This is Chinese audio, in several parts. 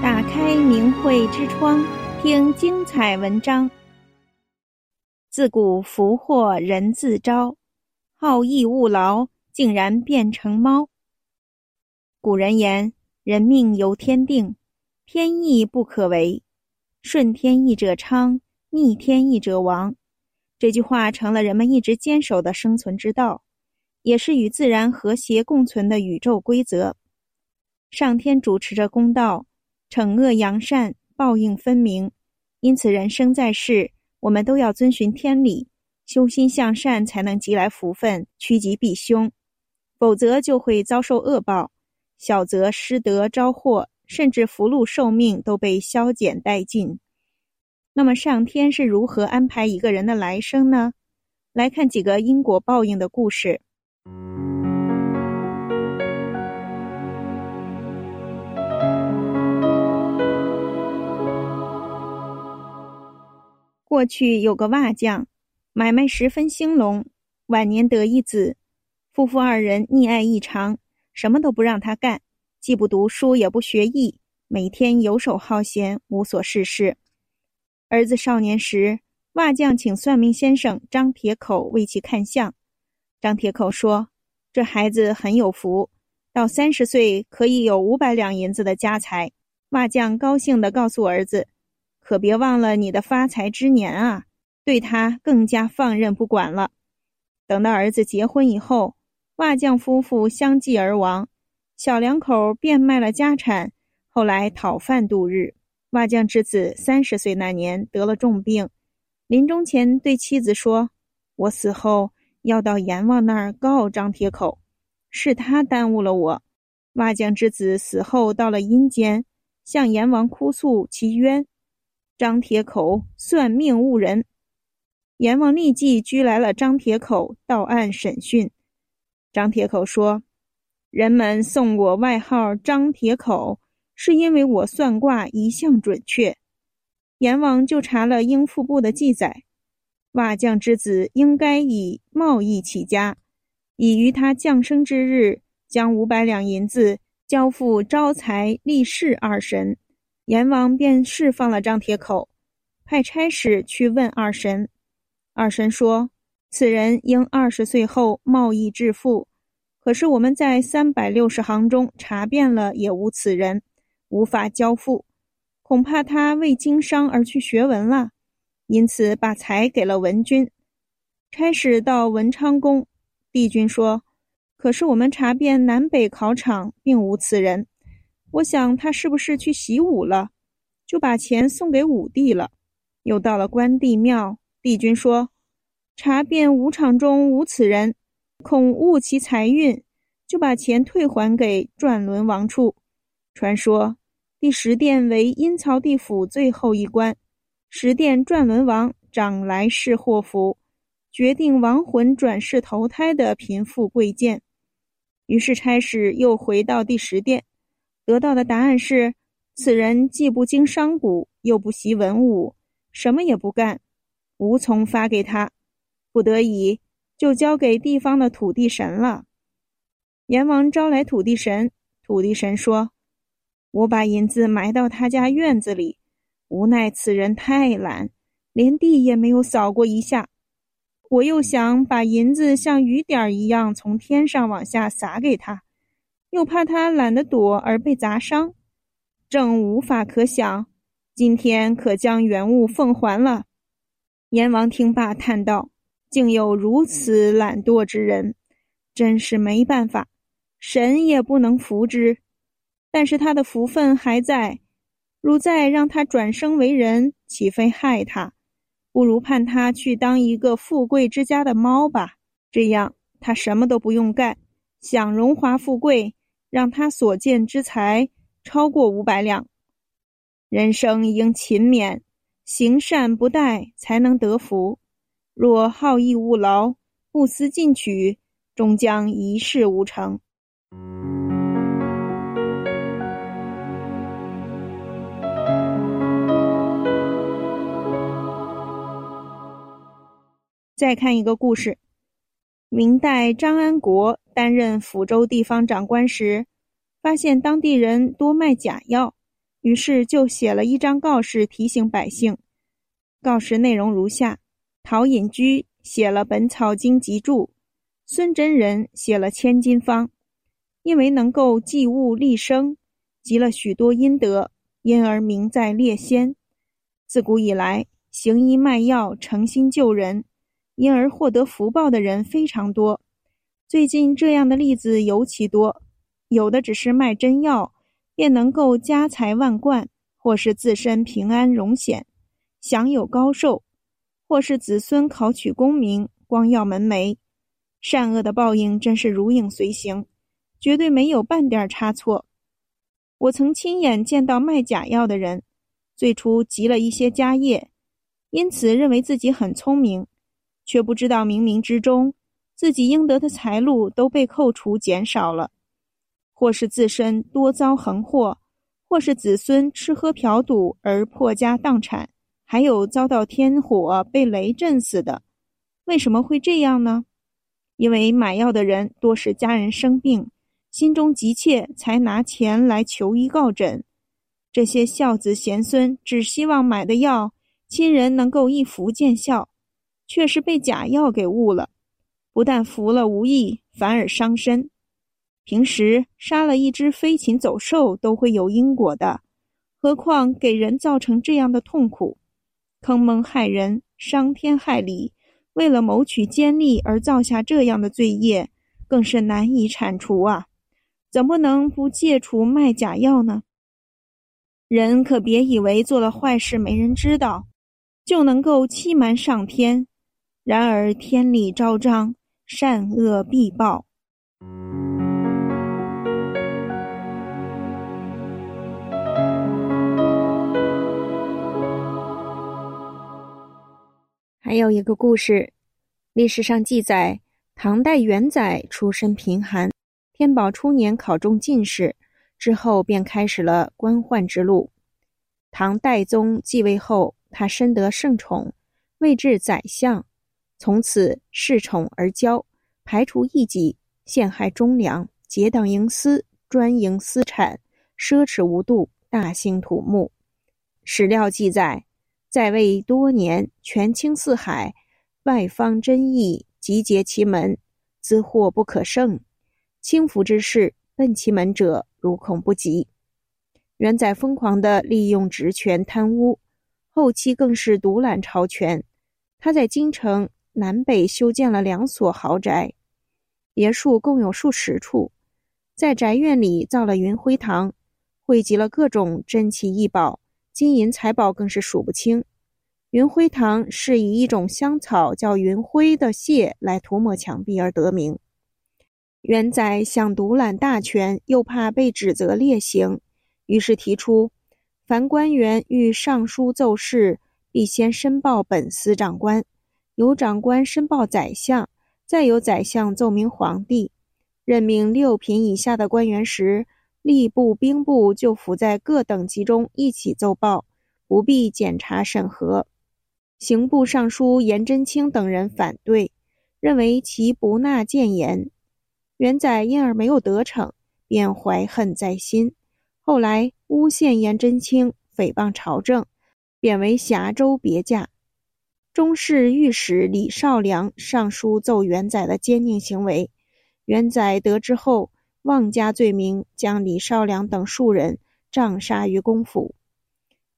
打开明慧之窗，听精彩文章。自古福祸人自招，好逸恶劳竟然变成猫。古人言：“人命由天定，天意不可违，顺天意者昌，逆天意者亡。”这句话成了人们一直坚守的生存之道，也是与自然和谐共存的宇宙规则。上天主持着公道，惩恶扬善，报应分明。因此，人生在世，我们都要遵循天理，修心向善，才能积来福分，趋吉避凶；否则，就会遭受恶报，小则失德招祸，甚至福禄寿命都被削减殆尽。那么上天是如何安排一个人的来生呢？来看几个因果报应的故事。过去有个瓦匠，买卖十分兴隆，晚年得一子，夫妇二人溺爱异常，什么都不让他干，既不读书也不学艺，每天游手好闲，无所事事。儿子少年时，瓦匠请算命先生张铁口为其看相。张铁口说：“这孩子很有福，到三十岁可以有五百两银子的家财。”瓦匠高兴地告诉儿子：“可别忘了你的发财之年啊！”对他更加放任不管了。等到儿子结婚以后，瓦匠夫妇相继而亡，小两口变卖了家产，后来讨饭度日。瓦匠之子三十岁那年得了重病，临终前对妻子说：“我死后要到阎王那儿告张铁口，是他耽误了我。”瓦匠之子死后到了阴间，向阎王哭诉其冤。张铁口算命误人，阎王立即拘来了张铁口到案审讯。张铁口说：“人们送我外号张铁口。”是因为我算卦一向准确，阎王就查了应付部的记载，瓦匠之子应该以贸易起家，已于他降生之日将五百两银子交付招财立誓二神，阎王便释放了张铁口，派差使去问二神，二神说此人应二十岁后贸易致富，可是我们在三百六十行中查遍了也无此人。无法交付，恐怕他为经商而去学文了，因此把财给了文君。差使到文昌宫，帝君说：“可是我们查遍南北考场，并无此人。我想他是不是去习武了？就把钱送给武帝了。”又到了关帝庙，帝君说：“查遍武场中无此人，恐误其财运，就把钱退还给转轮王处。”传说第十殿为阴曹地府最后一关，十殿转轮王掌来世祸福，决定亡魂转世投胎的贫富贵贱。于是差使又回到第十殿，得到的答案是：此人既不经商贾，又不习文武，什么也不干，无从发给他，不得已就交给地方的土地神了。阎王招来土地神，土地神说。我把银子埋到他家院子里，无奈此人太懒，连地也没有扫过一下。我又想把银子像雨点一样从天上往下洒给他，又怕他懒得躲而被砸伤，正无法可想。今天可将原物奉还了。阎王听罢叹道：“竟有如此懒惰之人，真是没办法，神也不能扶之。”但是他的福分还在，如再让他转生为人，岂非害他？不如判他去当一个富贵之家的猫吧。这样他什么都不用干，享荣华富贵，让他所见之财超过五百两。人生应勤勉，行善不怠，才能得福。若好逸恶劳，不思进取，终将一事无成。再看一个故事，明代张安国担任抚州地方长官时，发现当地人多卖假药，于是就写了一张告示提醒百姓。告示内容如下：陶隐居写了《本草经集注》，孙真人写了《千金方》，因为能够济物利生，积了许多阴德，因而名在列仙。自古以来，行医卖药、诚心救人，因而获得福报的人非常多。最近这样的例子尤其多，有的只是卖真药，便能够家财万贯，或是自身平安荣显，享有高寿，或是子孙考取功名，光耀门楣。善恶的报应真是如影随形，绝对没有半点差错。我曾亲眼见到卖假药的人，最初积了一些家业，因此认为自己很聪明，却不知道冥冥之中。自己应得的财路都被扣除减少了，或是自身多遭横祸，或是子孙吃喝嫖赌而破家荡产，还有遭到天火被雷震死的。为什么会这样呢？因为买药的人多是家人生病，心中急切，才拿钱来求医告诊。这些孝子贤孙只希望买的药，亲人能够一服见效，却是被假药给误了。不但服了无益，反而伤身。平时杀了一只飞禽走兽都会有因果的，何况给人造成这样的痛苦，坑蒙害人，伤天害理，为了谋取奸利而造下这样的罪业，更是难以铲除啊！怎么能不戒除卖假药呢？人可别以为做了坏事没人知道，就能够欺瞒上天。然而天理昭彰。善恶必报。还有一个故事，历史上记载，唐代元载出身贫寒，天宝初年考中进士，之后便开始了官宦之路。唐代宗继位后，他深得圣宠，位至宰相。从此恃宠而骄，排除异己，陷害忠良，结党营私，专营私产，奢侈无度，大兴土木。史料记载，在位多年，权倾四海，外方争议，集结其门，资货不可胜。轻浮之事，奔其门者，如恐不及。元载疯狂地利用职权贪污，后期更是独揽朝权。他在京城。南北修建了两所豪宅，别墅共有数十处，在宅院里造了云辉堂，汇集了各种珍奇异宝，金银财宝更是数不清。云辉堂是以一种香草叫云辉的屑来涂抹墙壁而得名。元载想独揽大权，又怕被指责劣行，于是提出：凡官员欲上书奏事，必先申报本司长官。由长官申报宰相，再由宰相奏明皇帝。任命六品以下的官员时，吏部、兵部就附在各等级中一起奏报，不必检查审核。刑部尚书颜真卿等人反对，认为其不纳谏言。元载因而没有得逞，便怀恨在心。后来诬陷颜真卿，诽谤朝政，贬为峡州别驾。中侍御史李少良上书奏元载的奸佞行为，元载得知后，妄加罪名，将李少良等数人杖杀于公府。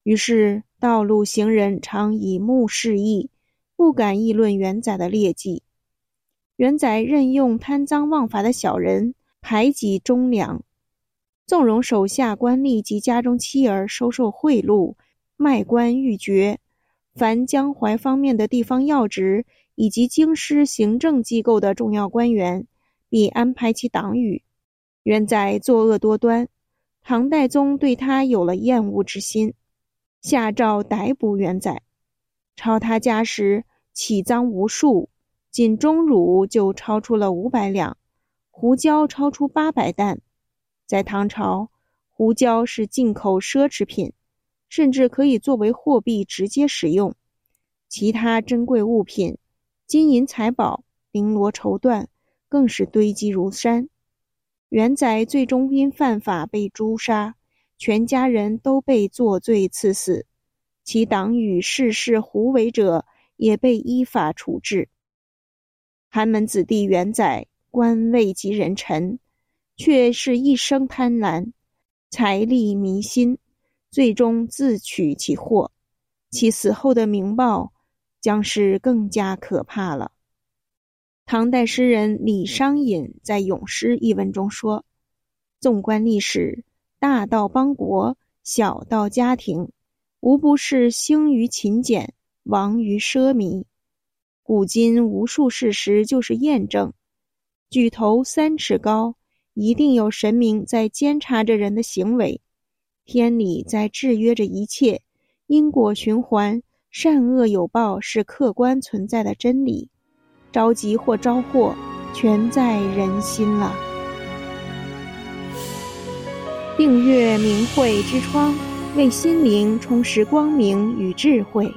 于是道路行人常以目示意，不敢议论元载的劣迹。元载任用贪赃枉法的小人，排挤忠良，纵容手下官吏及家中妻儿收受贿赂，卖官鬻爵。凡江淮方面的地方要职以及京师行政机构的重要官员，必安排其党羽。元载作恶多端，唐代宗对他有了厌恶之心，下诏逮捕元载。抄他家时，起赃无数，仅钟乳就超出了五百两，胡椒超出八百担。在唐朝，胡椒是进口奢侈品。甚至可以作为货币直接使用，其他珍贵物品、金银财宝、绫罗绸缎更是堆积如山。元载最终因犯法被诛杀，全家人都被作罪赐死，其党羽世事胡为者也被依法处置。寒门子弟元载，官位及人臣，却是一生贪婪，财力迷心，最终自取其祸。其死后的名报，将是更加可怕了。唐代诗人李商隐在《咏诗》一文中说：“纵观历史，大到邦国，小到家庭，无不是兴于勤俭，亡于奢靡。古今无数事实就是验证。举头三尺高，一定有神明在监察着人的行为，天理在制约着一切，因果循环，善恶有报，是客观存在的真理。”着急或招祸，全在人心了。订阅明慧之窗，为心灵充实光明与智慧。